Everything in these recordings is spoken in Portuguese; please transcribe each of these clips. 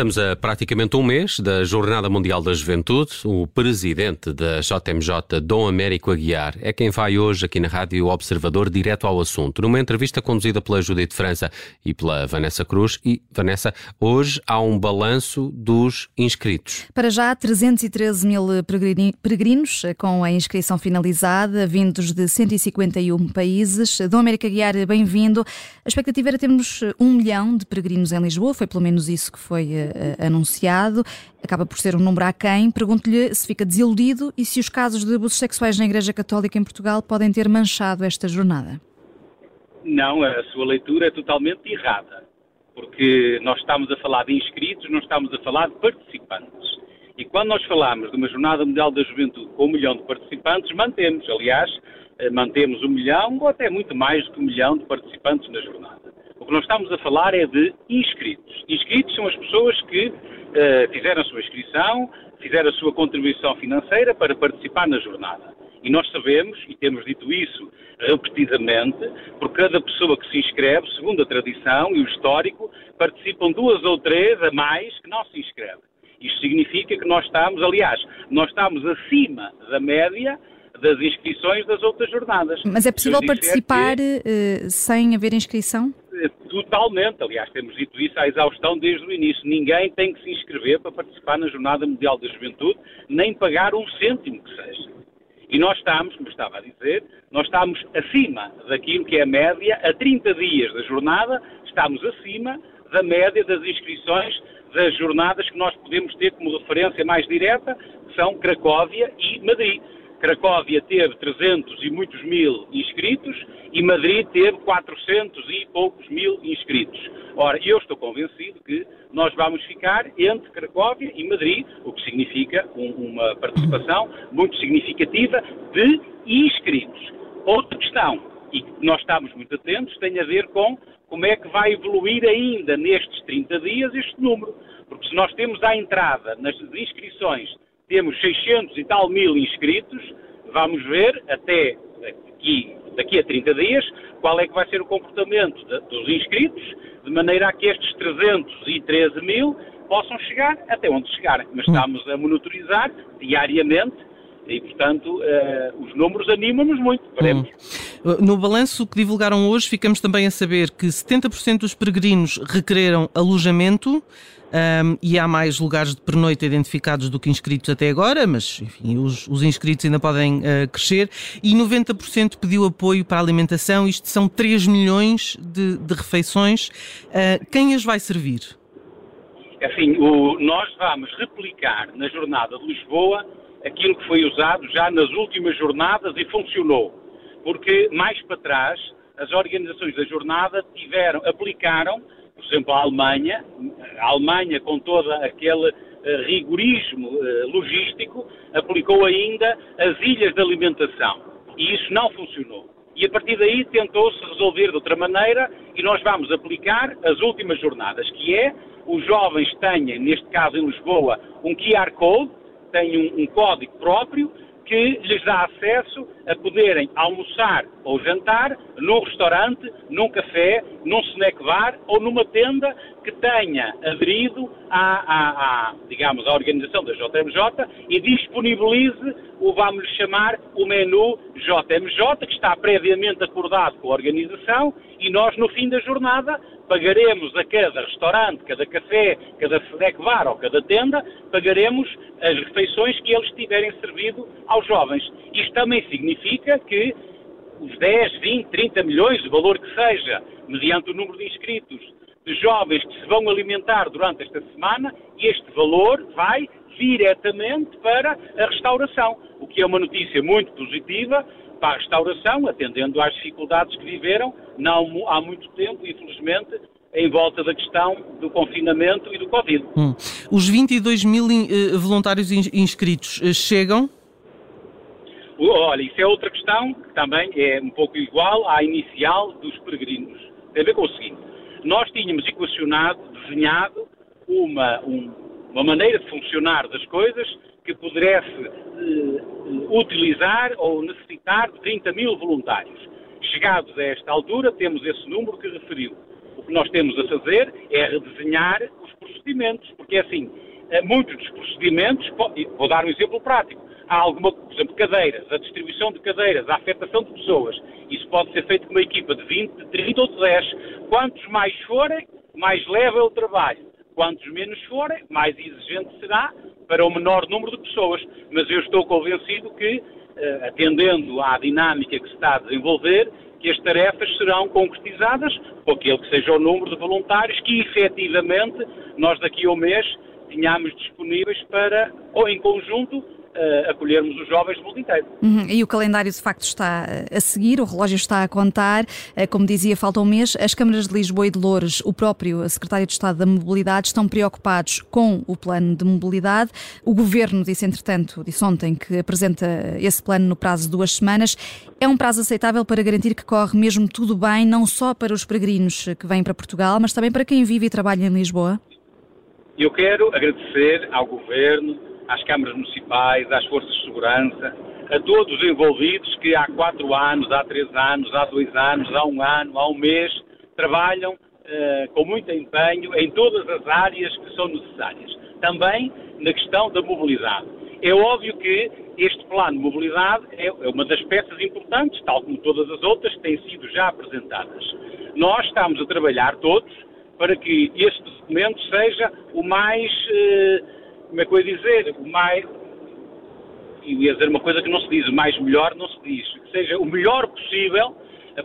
Estamos a praticamente um mês da Jornada Mundial da Juventude. O presidente da JMJ, Dom Américo Aguiar, é quem vai hoje aqui na Rádio Observador direto ao assunto. Numa entrevista conduzida pela Judite França e pela Vanessa Cruz. E, Vanessa, hoje há um balanço dos inscritos. Para já, 313 mil peregrinos com a inscrição finalizada, vindos de 151 países. Dom Américo Aguiar, bem-vindo. A expectativa era termos um milhão de peregrinos em Lisboa, foi pelo menos isso que foi uh, anunciado, acaba por ser um número aquém. Pergunto-lhe se fica desiludido e se os casos de abusos sexuais na Igreja Católica em Portugal podem ter manchado esta jornada. Não, a sua leitura é totalmente errada, porque nós estamos a falar de inscritos, não estamos a falar de participantes. E quando nós falamos de uma Jornada Mundial da Juventude com um milhão de participantes, mantemos, aliás, eh, mantemos um milhão ou até muito mais do que um milhão de participantes na jornada. O que nós estamos a falar é de inscritos. Inscritos são as pessoas que uh, fizeram a sua inscrição, fizeram a sua contribuição financeira para participar na jornada. E nós sabemos, e temos dito isso repetidamente, por cada pessoa que se inscreve, segundo a tradição e o histórico, participam duas ou três a mais que não se inscrevem. Isto significa que nós estamos, aliás, nós estamos acima da média das inscrições das outras jornadas. Mas é possível participar que... uh, sem haver inscrição? Totalmente, aliás, temos dito isso à exaustão desde o início. Ninguém tem que se inscrever para participar na Jornada Mundial da Juventude, nem pagar um cêntimo que seja. E nós estamos, como estava a dizer, nós estamos acima daquilo que é a média, a 30 dias da jornada, estamos acima da média das inscrições das jornadas que nós podemos ter como referência mais direta, que são Cracóvia e Madrid. Cracóvia teve 300 e muitos mil inscritos e Madrid teve 400 e poucos mil inscritos. Ora, eu estou convencido que nós vamos ficar entre Cracóvia e Madrid, o que significa um, uma participação muito significativa de inscritos. Outra questão, e nós estamos muito atentos, tem a ver com como é que vai evoluir ainda nestes 30 dias este número. Porque se nós temos à entrada nas inscrições temos 600 e tal mil inscritos, vamos ver até aqui, daqui a 30 dias qual é que vai ser o comportamento de, dos inscritos, de maneira a que estes 313 mil possam chegar até onde chegarem. Mas hum. estamos a monitorizar diariamente e, portanto, uh, os números animam-nos muito. Veremos. Hum. No balanço que divulgaram hoje, ficamos também a saber que 70% dos peregrinos requereram alojamento, um, e há mais lugares de pernoite identificados do que inscritos até agora, mas enfim, os, os inscritos ainda podem uh, crescer. E 90% pediu apoio para a alimentação, isto são 3 milhões de, de refeições. Uh, quem as vai servir? Assim, o, nós vamos replicar na jornada de Lisboa aquilo que foi usado já nas últimas jornadas e funcionou. Porque mais para trás, as organizações da jornada tiveram, aplicaram por exemplo, a Alemanha, a Alemanha com todo aquele uh, rigorismo uh, logístico, aplicou ainda as ilhas de alimentação. E isso não funcionou. E a partir daí tentou-se resolver de outra maneira e nós vamos aplicar as últimas jornadas, que é os jovens tenham, neste caso em Lisboa, um QR Code, têm um, um código próprio que lhes dá acesso a poderem almoçar ou jantar num restaurante, num café, num snack bar ou numa tenda que tenha aderido à, à, à digamos, à organização da JMJ e disponibilize o, vamos chamar, o menu JMJ, que está previamente acordado com a organização e nós, no fim da jornada, pagaremos a cada restaurante, cada café, cada snack bar ou cada tenda, pagaremos as refeições que eles tiverem servido aos jovens. Isto também significa que os 10, 20, 30 milhões, o valor que seja, mediante o número de inscritos, de jovens que se vão alimentar durante esta semana, este valor vai diretamente para a restauração, o que é uma notícia muito positiva para a restauração, atendendo às dificuldades que viveram não há muito tempo, infelizmente, em volta da questão do confinamento e do Covid. Hum. Os 22 mil uh, voluntários inscritos uh, chegam? Olha, isso é outra questão que também é um pouco igual à inicial dos peregrinos. Tem a ver com o seguinte: nós tínhamos equacionado, desenhado uma, um, uma maneira de funcionar das coisas que pudesse uh, utilizar ou necessitar de 30 mil voluntários. Chegados a esta altura, temos esse número que referiu. O que nós temos a fazer é redesenhar os procedimentos, porque é assim, eh, muitos dos procedimentos, vou dar um exemplo prático, há alguma, por exemplo, cadeiras, a distribuição de cadeiras, a afetação de pessoas, isso pode ser feito com uma equipa de 20, de 30 ou de 10. Quantos mais forem, mais leve é o trabalho. Quantos menos forem, mais exigente será para o menor número de pessoas. Mas eu estou convencido que, eh, atendendo à dinâmica que se está a desenvolver, que as tarefas serão concretizadas com aquele que seja o número de voluntários que efetivamente nós daqui a um mês tenhamos disponíveis para, ou em conjunto, uh, acolhermos os jovens do mundo inteiro. Uhum. E o calendário de facto está eh, a seguir, o relógio está a contar. Uh, como dizia, falta um mês. As câmaras de Lisboa e de Loures, o próprio secretário de Estado da Mobilidade, estão preocupados com o plano de mobilidade. O governo disse, entretanto, disse ontem que apresenta esse plano no prazo de duas semanas. É um prazo aceitável para garantir que corre mesmo tudo bem, não só para os peregrinos que vêm para Portugal, mas também para quem vive e trabalha em Lisboa? Eu quero agradecer ao Governo, às câmaras municipais, às forças de segurança, a todos os envolvidos que há quatro anos, há três anos, há dois anos, há um ano, há um mês, trabalham uh, com muito empenho em todas as áreas que são necessárias. Também na questão da mobilidade. É óbvio que este plano de mobilidade é, é uma das peças importantes, tal como todas as outras que têm sido já apresentadas. Nós estamos a trabalhar todos para que este documento seja o mais, eh, como é que eu ia dizer, mais, ia dizer uma coisa que não se diz, o mais melhor não se diz, que seja o melhor possível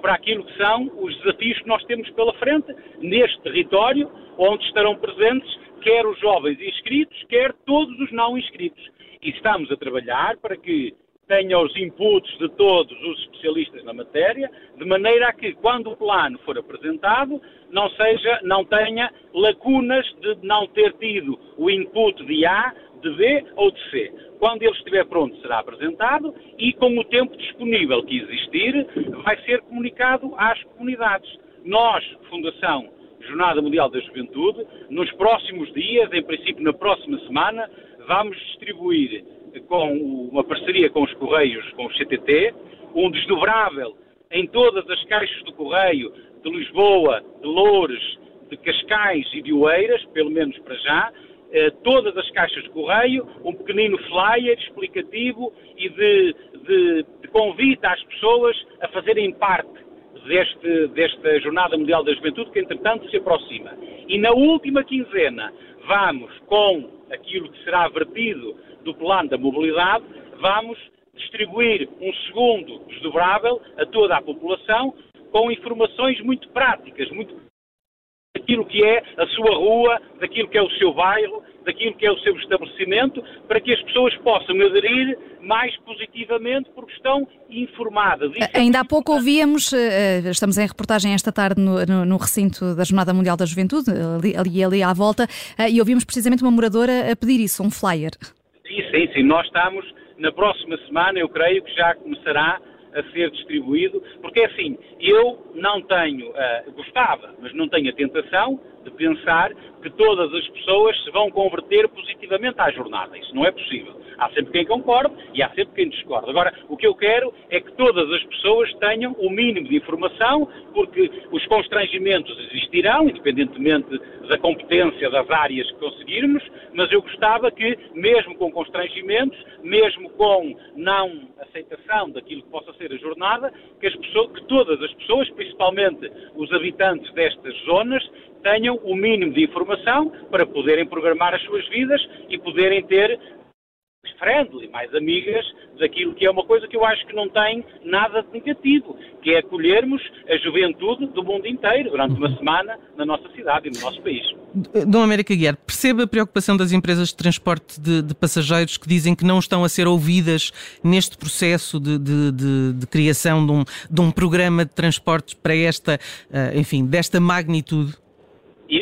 para aquilo que são os desafios que nós temos pela frente neste território, onde estarão presentes quer os jovens inscritos, quer todos os não inscritos. E estamos a trabalhar para que tenha os inputs de todos os especialistas na matéria, de maneira a que, quando o plano for apresentado, não, seja, não tenha lacunas de não ter tido o input de A, de B ou de C. Quando ele estiver pronto, será apresentado e, com o tempo disponível que existir, vai ser comunicado às comunidades. Nós, Fundação Jornada Mundial da Juventude, nos próximos dias, em princípio na próxima semana, vamos distribuir com uma parceria com os Correios, com o CTT, um desdobrável em todas as caixas do Correio de Lisboa, de Loures, de Cascais e de Oeiras, pelo menos para já, eh, todas as caixas de correio, um pequenino flyer explicativo e de, de, de convite às pessoas a fazerem parte deste, desta Jornada Mundial da Juventude, que entretanto se aproxima. E na última quinzena vamos, com aquilo que será vertido do plano da mobilidade, vamos distribuir um segundo desdobrável a toda a população com informações muito práticas, muito daquilo que é a sua rua, daquilo que é o seu bairro, daquilo que é o seu estabelecimento, para que as pessoas possam aderir mais positivamente porque estão informadas. É Ainda há pouco ouvíamos, eh, estamos em reportagem esta tarde no, no, no recinto da Jornada Mundial da Juventude, ali, ali, ali à volta, eh, e ouvimos precisamente uma moradora a pedir isso, um flyer. Sim, sim, sim. Nós estamos, na próxima semana, eu creio que já começará a ser distribuído, porque assim, eu não tenho, uh, gostava, mas não tenho a tentação de pensar que todas as pessoas se vão converter positivamente à jornada. Isso não é possível. Há sempre quem concorde e há sempre quem discorde. Agora, o que eu quero é que todas as pessoas tenham o mínimo de informação, porque os constrangimentos existirão, independentemente da competência das áreas que conseguirmos, mas eu gostava que, mesmo com constrangimentos, mesmo com não aceitação daquilo que possa ser a jornada, que, pessoas, que todas as pessoas, principalmente os habitantes destas zonas, tenham o mínimo de informação para poderem programar as suas vidas e poderem ter friendly, mais amigas daquilo que é uma coisa que eu acho que não tem nada de negativo, que é acolhermos a juventude do mundo inteiro durante uma semana na nossa cidade e no nosso país. Dom América Guiar, percebe a preocupação das empresas de transporte de, de, passageiros que dizem que não estão a ser ouvidas neste processo de, de, de criação um, de um, programa de transportes para esta, eh, enfim, desta magnitude?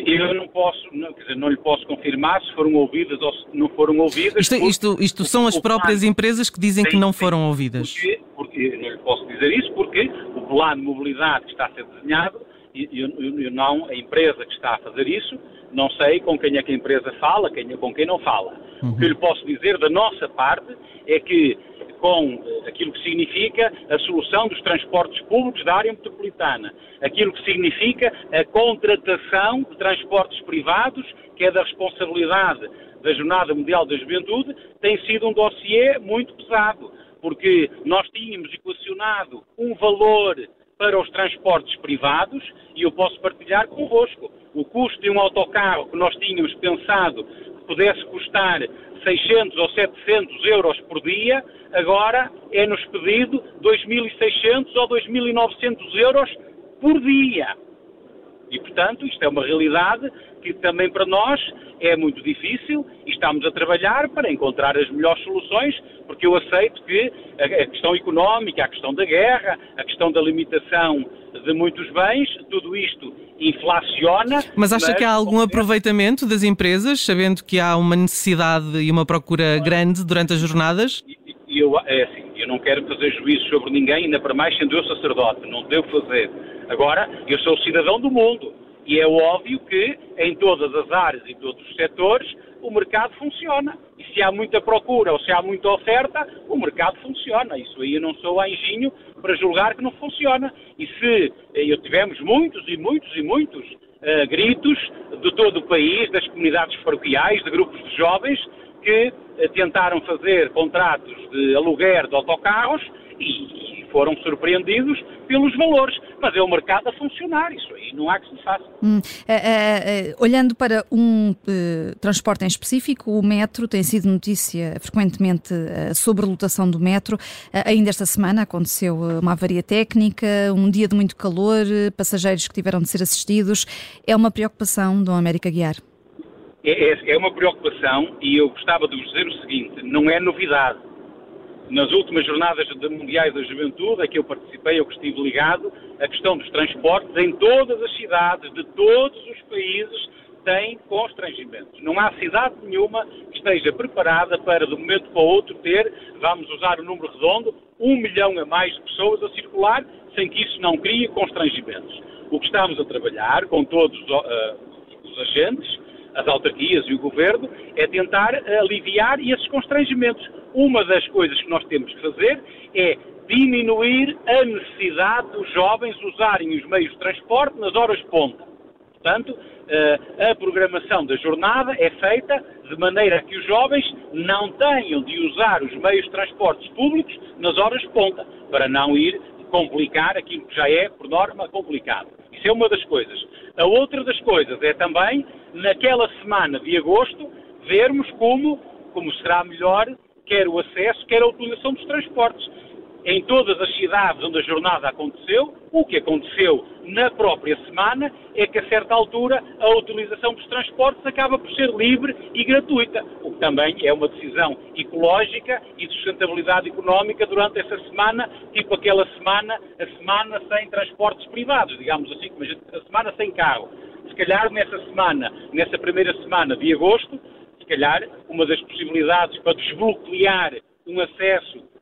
Eu não posso, não, quer dizer, não lhe posso confirmar se foram ouvidas ou se não foram ouvidas. Isto, isto, isto são as próprias plano, empresas que dizem que não foram ouvidas. Porque, porque, não lhe posso dizer isso porque o plano de mobilidade que está a ser desenhado, eu, eu, eu não, a empresa que está a fazer isso, não sei com quem é que a empresa fala, quem, com quem não fala. Uhum. O que eu lhe posso dizer da nossa parte é que com eh, aquilo que significa a solução dos transportes públicos da área metropolitana, aquilo que significa a contratação de transportes privados, que é da responsabilidade da Jornada Mundial da Juventude, tem sido um dossiê muito pesado, porque nós tínhamos equacionado um valor para os transportes privados e eu posso partilhar convosco. O custo de um autocarro que nós tínhamos pensado pudesse custar 600 ou 700 euros por dia, agora é-nos pedido 2.600 ou 2.900 euros por dia. E, portanto, isto é uma realidade que também para nós é muito difícil e estamos a trabalhar para encontrar as melhores soluções, porque eu aceito que a questão económica, a questão da guerra, a questão da limitação de muitos bens, tudo isto inflaciona. Mas acha mas, que há algum aproveitamento das empresas, sabendo que há uma necessidade e uma procura grande durante as jornadas? Eu, é assim, eu não quero fazer juízo sobre ninguém, ainda para mais sendo eu sacerdote, não devo fazer. Agora, eu sou cidadão do mundo e é óbvio que em todas as áreas e todos os setores o mercado funciona. E se há muita procura ou se há muita oferta, o mercado funciona. Isso aí eu não sou anjinho para julgar que não funciona. E se eh, eu tivemos muitos e muitos e muitos uh, gritos de todo o país, das comunidades paroquiais, de grupos de jovens, que uh, tentaram fazer contratos de aluguer de autocarros e, foram surpreendidos pelos valores. Mas é o mercado a funcionar, isso aí não há que se faça. Hum, é, é, olhando para um transporte em específico, o metro tem sido notícia frequentemente sobre a lotação do metro. Ainda esta semana aconteceu uma avaria técnica, um dia de muito calor, passageiros que tiveram de ser assistidos. É uma preocupação, Dom América Guiar? É, é, é uma preocupação e eu gostava de vos dizer o seguinte: não é novidade nas últimas jornadas mundiais da juventude, a que eu participei, eu que estive ligado, a questão dos transportes em todas as cidades de todos os países tem constrangimentos. Não há cidade nenhuma que esteja preparada para, de um momento para o outro, ter, vamos usar o número redondo, um milhão a mais de pessoas a circular, sem que isso não crie constrangimentos. O que estamos a trabalhar com todos uh, os agentes as autarquias e o governo, é tentar aliviar esses constrangimentos. Uma das coisas que nós temos que fazer é diminuir a necessidade dos jovens usarem os meios de transporte nas horas ponta. Portanto, eh, a programação da jornada é feita de maneira que os jovens não tenham de usar os meios de transportes públicos nas horas ponta, para não ir complicar aquilo que já é, por norma, complicado. Isso é uma das coisas. A outra das coisas é também, naquela semana de agosto, vermos como, como será melhor quer o acesso, quer a utilização dos transportes em todas as cidades onde a jornada aconteceu, o que aconteceu na própria semana é que a certa altura a utilização dos transportes acaba por ser livre e gratuita, o que também é uma decisão ecológica e de sustentabilidade económica durante essa semana, tipo aquela semana, a semana sem transportes privados, digamos assim, a semana sem carro. Se calhar nessa semana, nessa primeira semana de agosto, se calhar uma das possibilidades para desbloquear um acesso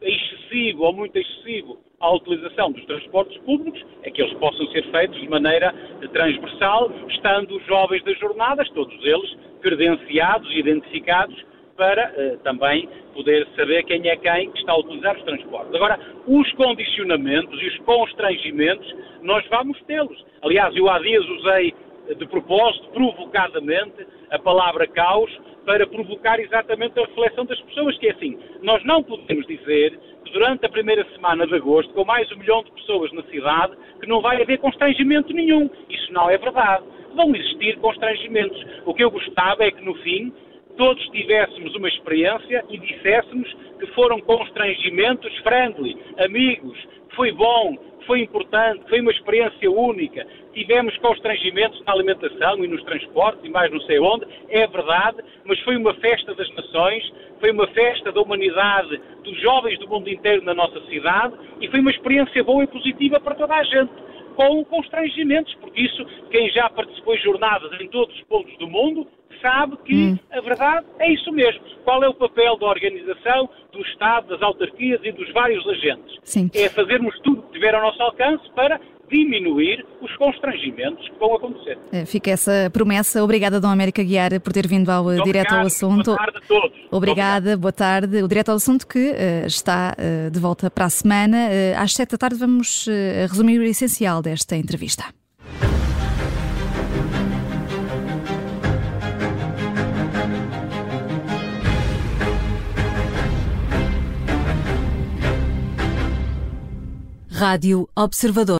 excessivo ou muito excessivo à utilização dos transportes públicos é que eles possam ser feitos de maneira transversal, estando os jovens das jornadas, todos eles credenciados e identificados para uh, também poder saber quem é quem que está a utilizar os transportes. Agora, os condicionamentos e os constrangimentos, nós vamos tê-los. Aliás, eu há dias usei de propósito, provocadamente, a palavra caos para provocar exatamente a reflexão das pessoas, que é assim, nós não podemos dizer que durante a primeira semana de agosto, com mais um milhão de pessoas na cidade, que não vai haver constrangimento nenhum. Isso não é verdade. Vão existir constrangimentos. O que eu gostava é que, no fim, todos tivéssemos uma experiência e disséssemos que foram constrangimentos friendly, amigos, foi bom, foi importante, foi uma experiência única. Tivemos constrangimentos na alimentação e nos transportes e mais não sei onde, é verdade, mas foi uma festa das nações, foi uma festa da humanidade, dos jovens do mundo inteiro na nossa cidade e foi uma experiência boa e positiva para toda a gente com constrangimentos, porque isso, quem já participou em jornadas em todos os pontos do mundo, sabe que hum. a verdade é isso mesmo. Qual é o papel da organização, do Estado, das autarquias e dos vários agentes? Sim. É fazermos tudo que tiver ao nosso alcance para diminuir os constrangimentos que vão acontecer. Eh, fica essa promessa. Obrigada, Dom América Guiar, por ter vindo ao Muito Direto obrigado, ao Assunto. Boa tarde a todos. Obrigada, boa tarde. O Direto ao Assunto que uh, está uh, de volta para a semana. Uh, às sete da tarde vamos resumir o essencial desta entrevista. Rádio Observador.